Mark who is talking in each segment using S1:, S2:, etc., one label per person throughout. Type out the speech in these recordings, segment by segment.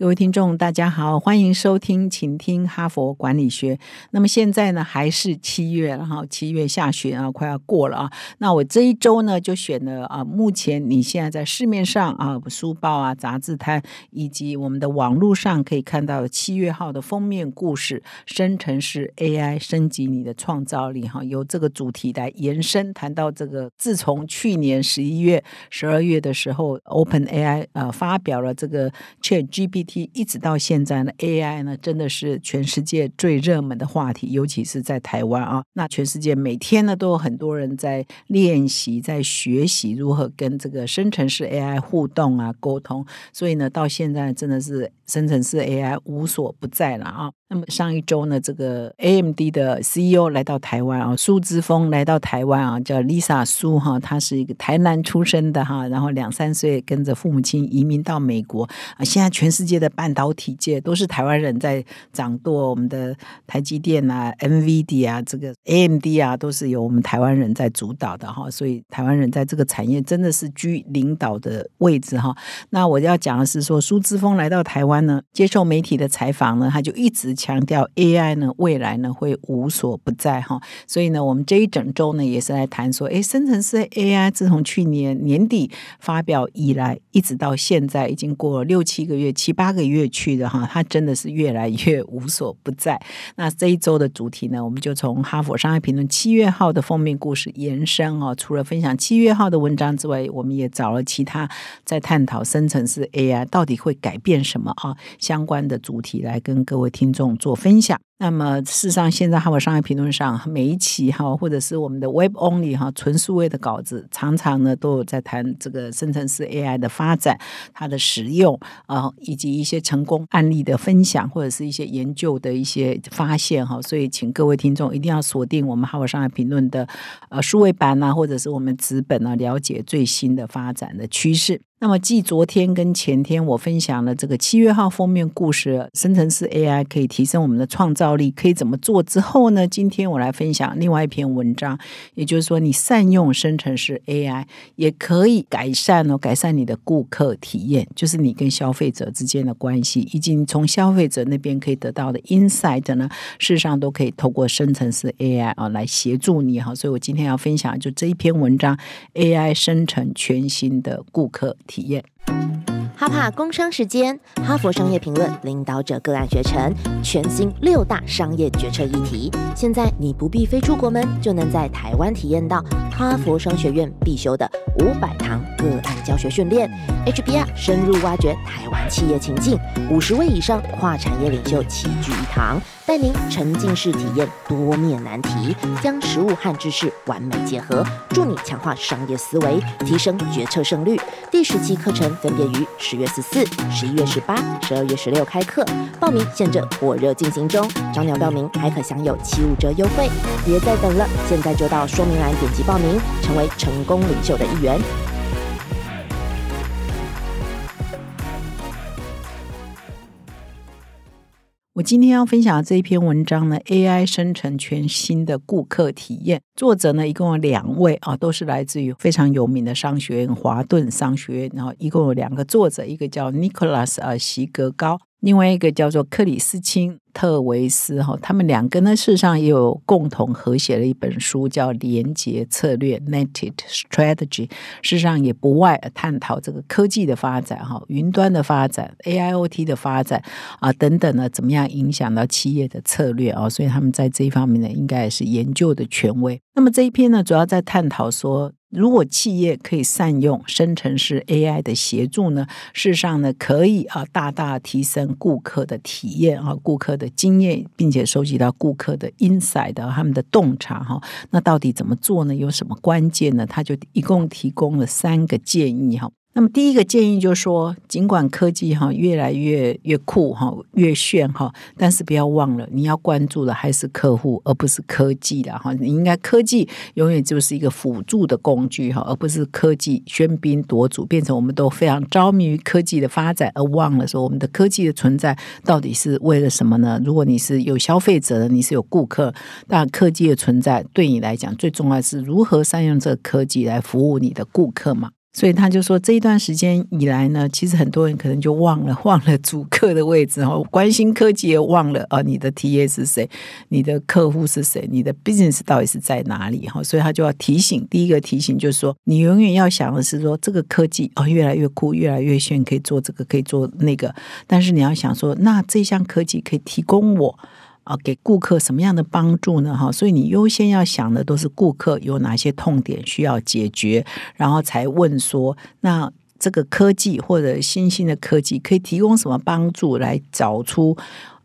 S1: 各位听众，大家好，欢迎收听，请听哈佛管理学。那么现在呢，还是七月，然后七月下旬啊，快要过了啊。那我这一周呢，就选了啊，目前你现在在市面上啊，书报啊、杂志摊以及我们的网络上可以看到七月号的封面故事：生成式 AI 升级你的创造力。哈，由这个主题来延伸，谈到这个，自从去年十一月、十二月的时候，Open AI 呃发表了这个 Chat GPT 一直到现在呢，AI 呢真的是全世界最热门的话题，尤其是在台湾啊。那全世界每天呢都有很多人在练习、在学习如何跟这个生成式 AI 互动啊、沟通。所以呢，到现在真的是生成式 AI 无所不在了啊。那么上一周呢，这个 AMD 的 CEO 来到台湾啊，苏之峰来到台湾啊，叫 Lisa 苏哈，她是一个台南出生的哈，然后两三岁跟着父母亲移民到美国啊，现在全世界的半导体界都是台湾人在掌舵，我们的台积电啊、NVD 啊、这个 AMD 啊，都是由我们台湾人在主导的哈，所以台湾人在这个产业真的是居领导的位置哈。那我要讲的是说，苏之峰来到台湾呢，接受媒体的采访呢，他就一直。强调 AI 呢，未来呢会无所不在哈，所以呢，我们这一整周呢也是来谈说，哎，生成式 AI 自从去年年底发表以来，一直到现在已经过了六七个月、七八个月去的哈，它真的是越来越无所不在。那这一周的主题呢，我们就从《哈佛商业评论》七月号的封面故事延伸哦，除了分享七月号的文章之外，我们也找了其他在探讨生成式 AI 到底会改变什么啊相关的主题来跟各位听众。做分享。那么，事实上，现在哈佛商业评论上每一期哈，或者是我们的 Web Only 哈纯数位的稿子，常常呢都有在谈这个生成式 AI 的发展、它的使用啊，以及一些成功案例的分享，或者是一些研究的一些发现哈。所以，请各位听众一定要锁定我们哈佛商业评论的呃数位版啊，或者是我们纸本啊，了解最新的发展的趋势。那么，继昨天跟前天我分享了这个七月号封面故事，生成式 AI 可以提升我们的创造力，可以怎么做？之后呢，今天我来分享另外一篇文章，也就是说，你善用生成式 AI 也可以改善哦，改善你的顾客体验，就是你跟消费者之间的关系，以及从消费者那边可以得到的 insight 呢，事实上都可以透过生成式 AI 啊来协助你哈。所以我今天要分享就这一篇文章，AI 生成全新的顾客。体验。
S2: 哈帕工商时间，哈佛商业评论领导者个案学程，全新六大商业决策议题。现在你不必飞出国门，就能在台湾体验到哈佛商学院必修的五百堂个案教学训练，HBR 深入挖掘台湾企业情境，五十位以上跨产业领袖齐聚一堂。带您沉浸式体验多面难题，将实物和知识完美结合，助你强化商业思维，提升决策胜率。第十期课程分别于十月十四、十一月十八、十二月十六开课，报名现正火热进行中，早鸟报名还可享有七五折优惠，别再等了，现在就到说明栏点击报名，成为成功领袖的一员。
S1: 我今天要分享的这一篇文章呢，AI 生成全新的顾客体验。作者呢，一共有两位啊，都是来自于非常有名的商学院——华顿商学院。然后一共有两个作者，一个叫 Nicholas 啊席格高。另外一个叫做克里斯清特维斯哈，他们两个呢，事实上也有共同合写了一本书，叫《连接策略》（Netted Strategy）。事实上也不外探讨这个科技的发展哈，云端的发展、AIoT 的发展啊等等呢，怎么样影响到企业的策略啊？所以他们在这一方面呢，应该也是研究的权威。那么这一篇呢，主要在探讨说。如果企业可以善用生成式 AI 的协助呢，事实上呢，可以啊大大提升顾客的体验啊，顾客的经验，并且收集到顾客的 inside 的他们的洞察哈。那到底怎么做呢？有什么关键呢？他就一共提供了三个建议哈。那么第一个建议就是说，尽管科技哈越来越越酷哈越炫哈，但是不要忘了，你要关注的还是客户，而不是科技的哈。你应该科技永远就是一个辅助的工具哈，而不是科技喧宾夺主，变成我们都非常着迷于科技的发展，而忘了说我们的科技的存在到底是为了什么呢？如果你是有消费者的，你是有顾客，那科技的存在对你来讲最重要是如何善用这个科技来服务你的顾客嘛。所以他就说，这一段时间以来呢，其实很多人可能就忘了 忘了主客的位置哦，关心科技也忘了啊，你的 T A 是谁，你的客户是谁，你的 business 到底是在哪里哈？所以他就要提醒，第一个提醒就是说，你永远要想的是说，这个科技哦越来越酷，越来越炫，可以做这个，可以做那个，但是你要想说，那这项科技可以提供我。啊，给顾客什么样的帮助呢？哈，所以你优先要想的都是顾客有哪些痛点需要解决，然后才问说，那这个科技或者新兴的科技可以提供什么帮助，来找出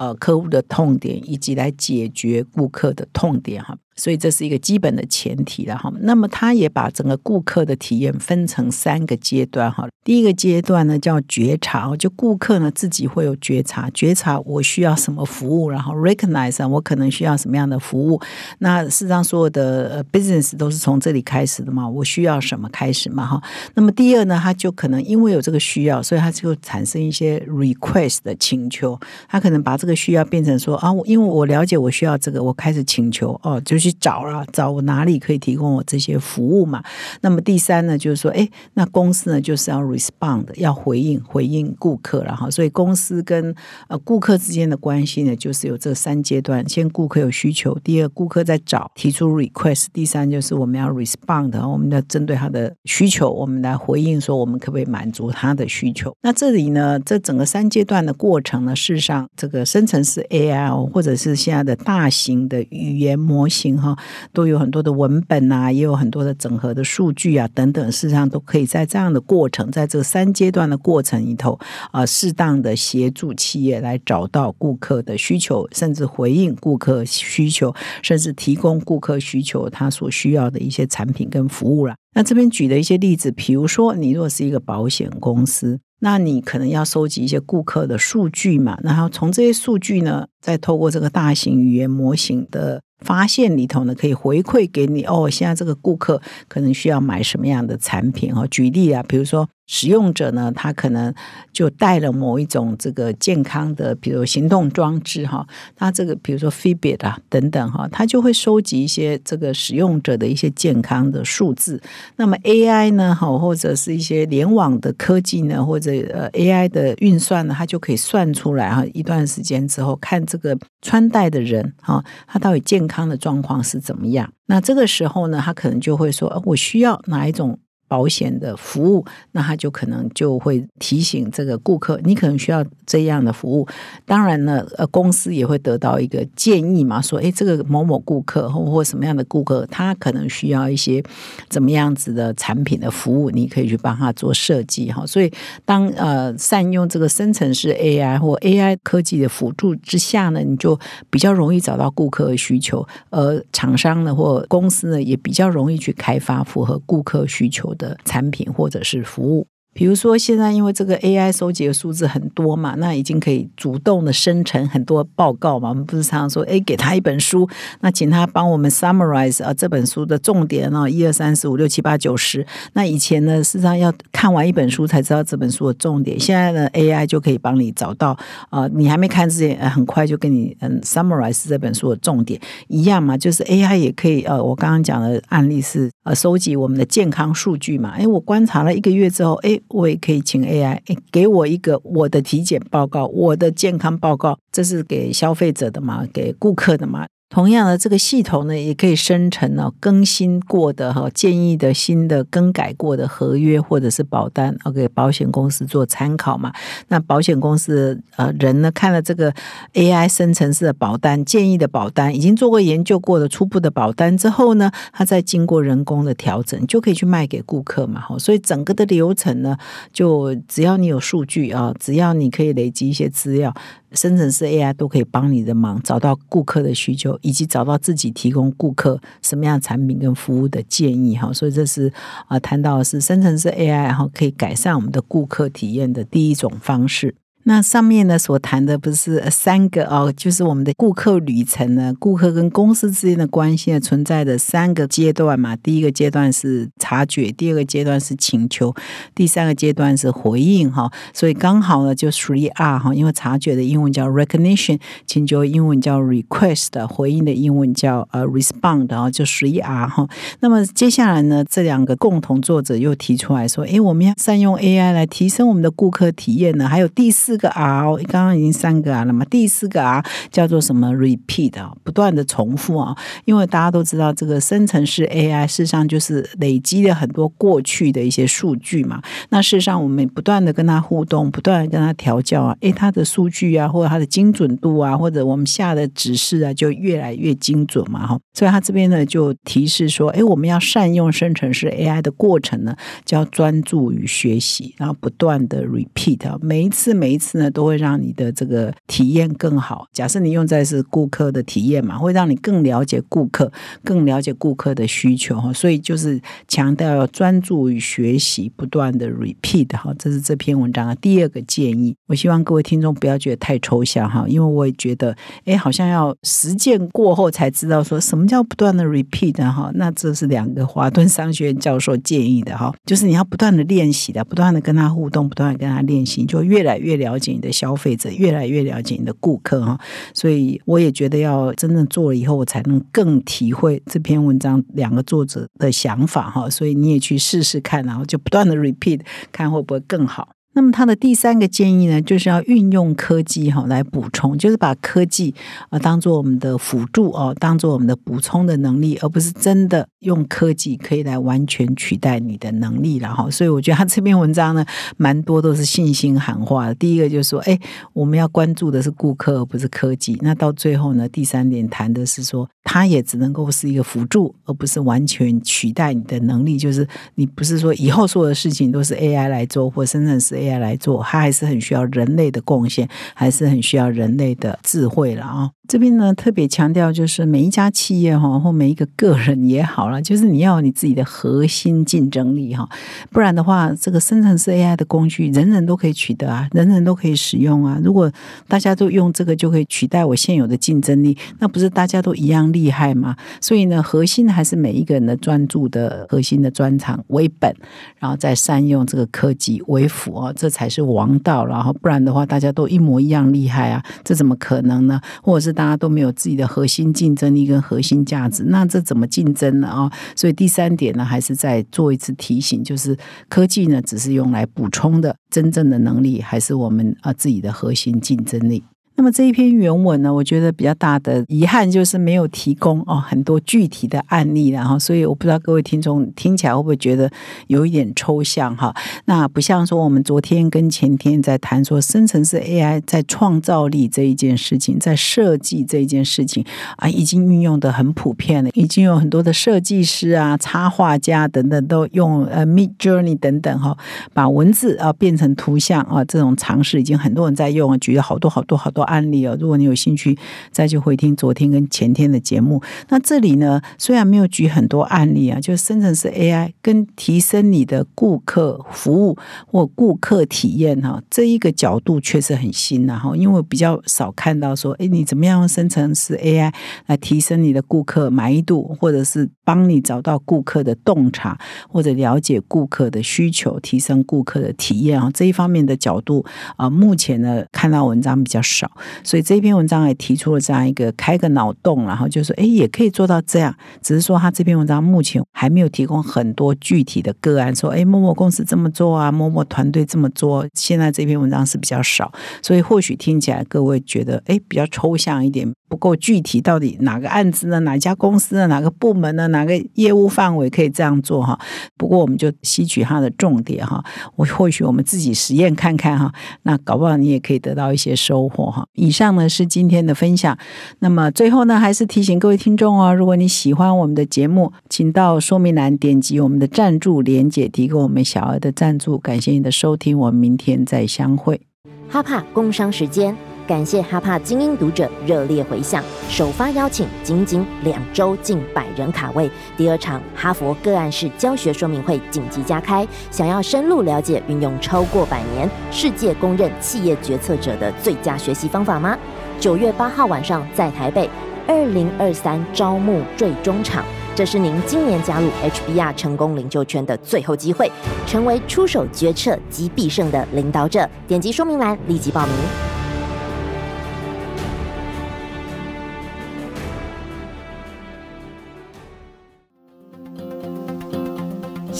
S1: 呃客户的痛点，以及来解决顾客的痛点哈。所以这是一个基本的前提了哈。那么他也把整个顾客的体验分成三个阶段哈。第一个阶段呢叫觉察，就顾客呢自己会有觉察，觉察我需要什么服务，然后 recognize 我可能需要什么样的服务。那事实上所有的 business 都是从这里开始的嘛，我需要什么开始嘛哈。那么第二呢，他就可能因为有这个需要，所以他就产生一些 request 的请求，他可能把这个需要变成说啊，因为我了解我需要这个，我开始请求哦，就去。找了找我哪里可以提供我这些服务嘛？那么第三呢，就是说，哎，那公司呢就是要 respond，要回应回应顾客了哈。所以公司跟呃顾客之间的关系呢，就是有这三阶段：先顾客有需求，第二顾客在找提出 request，第三就是我们要 respond，我们要针对他的需求，我们来回应说我们可不可以满足他的需求。那这里呢，这整个三阶段的过程呢，事实上这个生成式 AI 或者是现在的大型的语言模型。哈，都有很多的文本啊，也有很多的整合的数据啊，等等，事实上都可以在这样的过程，在这三阶段的过程里头啊，适当的协助企业来找到顾客的需求，甚至回应顾客需求，甚至提供顾客需求他所需要的一些产品跟服务了。那这边举的一些例子，比如说，你若是一个保险公司，那你可能要收集一些顾客的数据嘛，然后从这些数据呢，再透过这个大型语言模型的。发现里头呢，可以回馈给你哦。现在这个顾客可能需要买什么样的产品哦？举例啊，比如说。使用者呢，他可能就带了某一种这个健康的，比如行动装置哈，那这个比如说 Fitbit 啊等等哈，它就会收集一些这个使用者的一些健康的数字。那么 AI 呢，哈，或者是一些联网的科技呢，或者呃 AI 的运算呢，它就可以算出来哈，一段时间之后看这个穿戴的人哈，他到底健康的状况是怎么样。那这个时候呢，他可能就会说，我需要哪一种。保险的服务，那他就可能就会提醒这个顾客，你可能需要这样的服务。当然呢，呃，公司也会得到一个建议嘛，说，哎，这个某某顾客或或什么样的顾客，他可能需要一些怎么样子的产品的服务，你可以去帮他做设计哈。所以，当呃善用这个生成式 AI 或 AI 科技的辅助之下呢，你就比较容易找到顾客的需求，而厂商呢或公司呢也比较容易去开发符合顾客需求。的产品或者是服务。比如说，现在因为这个 AI 收集的数字很多嘛，那已经可以主动的生成很多报告嘛。我们不是常常说，哎，给他一本书，那请他帮我们 summarize 啊这本书的重点啊，一二三四五六七八九十。那以前呢，事实上要看完一本书才知道这本书的重点。现在呢，AI 就可以帮你找到啊，你还没看之前，很快就跟你嗯 summarize 这本书的重点一样嘛。就是 AI 也可以呃，我刚刚讲的案例是呃，收集我们的健康数据嘛。哎，我观察了一个月之后，哎。我也可以请 AI 给我一个我的体检报告，我的健康报告，这是给消费者的嘛，给顾客的嘛。同样的，这个系统呢，也可以生成呢更新过的哈建议的新的更改过的合约或者是保单，给保险公司做参考嘛。那保险公司呃人呢看了这个 AI 生成式的保单建议的保单，已经做过研究过的初步的保单之后呢，它再经过人工的调整，就可以去卖给顾客嘛。哈，所以整个的流程呢，就只要你有数据啊，只要你可以累积一些资料。生成式 AI 都可以帮你的忙，找到顾客的需求，以及找到自己提供顾客什么样产品跟服务的建议哈。所以这是啊，谈到的是生成式 AI 然后，可以改善我们的顾客体验的第一种方式。那上面呢所谈的不是三个哦，就是我们的顾客旅程呢，顾客跟公司之间的关系呢存在的三个阶段嘛。第一个阶段是察觉，第二个阶段是请求，第三个阶段是回应哈。所以刚好呢就 three R 哈，因为察觉的英文叫 recognition，请求英文叫 request，回应的英文叫呃 respond 啊，就 three R 哈。那么接下来呢，这两个共同作者又提出来说，诶，我们要善用 AI 来提升我们的顾客体验呢。还有第四。个 R，刚刚已经三个 R 了嘛？第四个 R 叫做什么？Repeat 啊，不断的重复啊。因为大家都知道，这个生成式 AI 事实上就是累积了很多过去的一些数据嘛。那事实上，我们不断的跟它互动，不断的跟它调教啊，诶，它的数据啊，或者它的精准度啊，或者我们下的指示啊，就越来越精准嘛。哈，所以它这边呢就提示说，诶，我们要善用生成式 AI 的过程呢，就要专注于学习，然后不断的 repeat 啊，每一次每一。次呢，都会让你的这个体验更好。假设你用在是顾客的体验嘛，会让你更了解顾客，更了解顾客的需求哈。所以就是强调要专注于学习，不断的 repeat 哈。这是这篇文章的第二个建议。我希望各位听众不要觉得太抽象哈，因为我也觉得，哎，好像要实践过后才知道说什么叫不断的 repeat 哈。那这是两个华顿商学院教授建议的哈，就是你要不断的练习的，不断的跟他互动，不断的跟他练习，就越来越了。了解你的消费者，越来越了解你的顾客哈，所以我也觉得要真正做了以后，我才能更体会这篇文章两个作者的想法哈。所以你也去试试看，然后就不断的 repeat，看会不会更好。那么他的第三个建议呢，就是要运用科技哈来补充，就是把科技啊当做我们的辅助哦，当做我们的补充的能力，而不是真的用科技可以来完全取代你的能力了哈。所以我觉得他这篇文章呢，蛮多都是信心喊话的。第一个就是说，哎，我们要关注的是顾客，而不是科技。那到最后呢，第三点谈的是说，它也只能够是一个辅助，而不是完全取代你的能力。就是你不是说以后所有的事情都是 AI 来做，或生成式。AI 来做，它还是很需要人类的贡献，还是很需要人类的智慧了啊。这边呢特别强调，就是每一家企业哈，或每一个个人也好了，就是你要有你自己的核心竞争力哈，不然的话，这个生成式 AI 的工具人人都可以取得啊，人人都可以使用啊。如果大家都用这个就可以取代我现有的竞争力，那不是大家都一样厉害吗？所以呢，核心还是每一个人的专注的核心的专长为本，然后再善用这个科技为辅啊，这才是王道。然后不然的话，大家都一模一样厉害啊，这怎么可能呢？或者是？大家都没有自己的核心竞争力跟核心价值，那这怎么竞争呢？啊，所以第三点呢，还是再做一次提醒，就是科技呢，只是用来补充的，真正的能力还是我们啊自己的核心竞争力。那么这一篇原文呢，我觉得比较大的遗憾就是没有提供哦很多具体的案例，然后所以我不知道各位听众听起来会不会觉得有一点抽象哈？那不像说我们昨天跟前天在谈说生成式 AI 在创造力这一件事情，在设计这一件事情啊，已经运用的很普遍了，已经有很多的设计师啊、插画家等等都用呃 Mid Journey 等等哈，把文字啊变成图像啊，这种尝试已经很多人在用，举了好多好多好多。案例哦，如果你有兴趣，再去回听昨天跟前天的节目。那这里呢，虽然没有举很多案例啊，就生成式 AI 跟提升你的顾客服务或顾客体验哈，这一个角度确实很新呐哈。因为我比较少看到说，哎，你怎么样用生成式 AI 来提升你的顾客满意度，或者是帮你找到顾客的洞察，或者了解顾客的需求，提升顾客的体验啊，这一方面的角度啊，目前呢看到文章比较少所以这篇文章也提出了这样一个开个脑洞，然后就说，哎，也可以做到这样。只是说他这篇文章目前还没有提供很多具体的个案，说，哎，某某公司这么做啊，某某团队这么做。现在这篇文章是比较少，所以或许听起来各位觉得，哎，比较抽象一点。不够具体，到底哪个案子呢？哪家公司呢？哪个部门呢？哪个业务范围可以这样做哈？不过我们就吸取它的重点哈。我或许我们自己实验看看哈。那搞不好你也可以得到一些收获哈。以上呢是今天的分享。那么最后呢，还是提醒各位听众哦，如果你喜欢我们的节目，请到说明栏点击我们的赞助连结，提供我们小额的赞助。感谢你的收听，我们明天再相会。
S2: 哈帕工商时间。感谢哈帕精英读者热烈回响，首发邀请仅仅两周近百人卡位。第二场哈佛个案式教学说明会紧急加开，想要深入了解运用超过百年、世界公认企业决策者的最佳学习方法吗？九月八号晚上在台北，二零二三招募最终场。这是您今年加入 HBR 成功领袖圈的最后机会，成为出手决策及必胜的领导者。点击说明栏立即报名。